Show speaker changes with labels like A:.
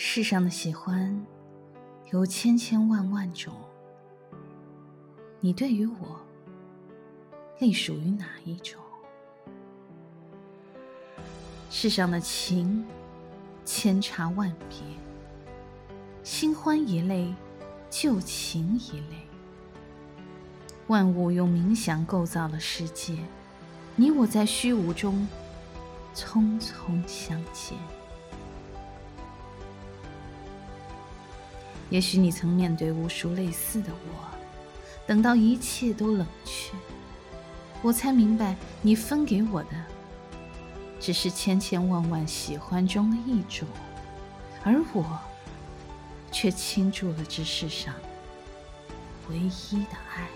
A: 世上的喜欢有千千万万种，你对于我隶属于哪一种？世上的情千差万别，新欢一类，旧情一类。万物用冥想构造了世界，你我在虚无中匆匆相见。也许你曾面对无数类似的我，等到一切都冷却，我才明白，你分给我的只是千千万万喜欢中的一种，而我却倾注了这世上唯一的爱。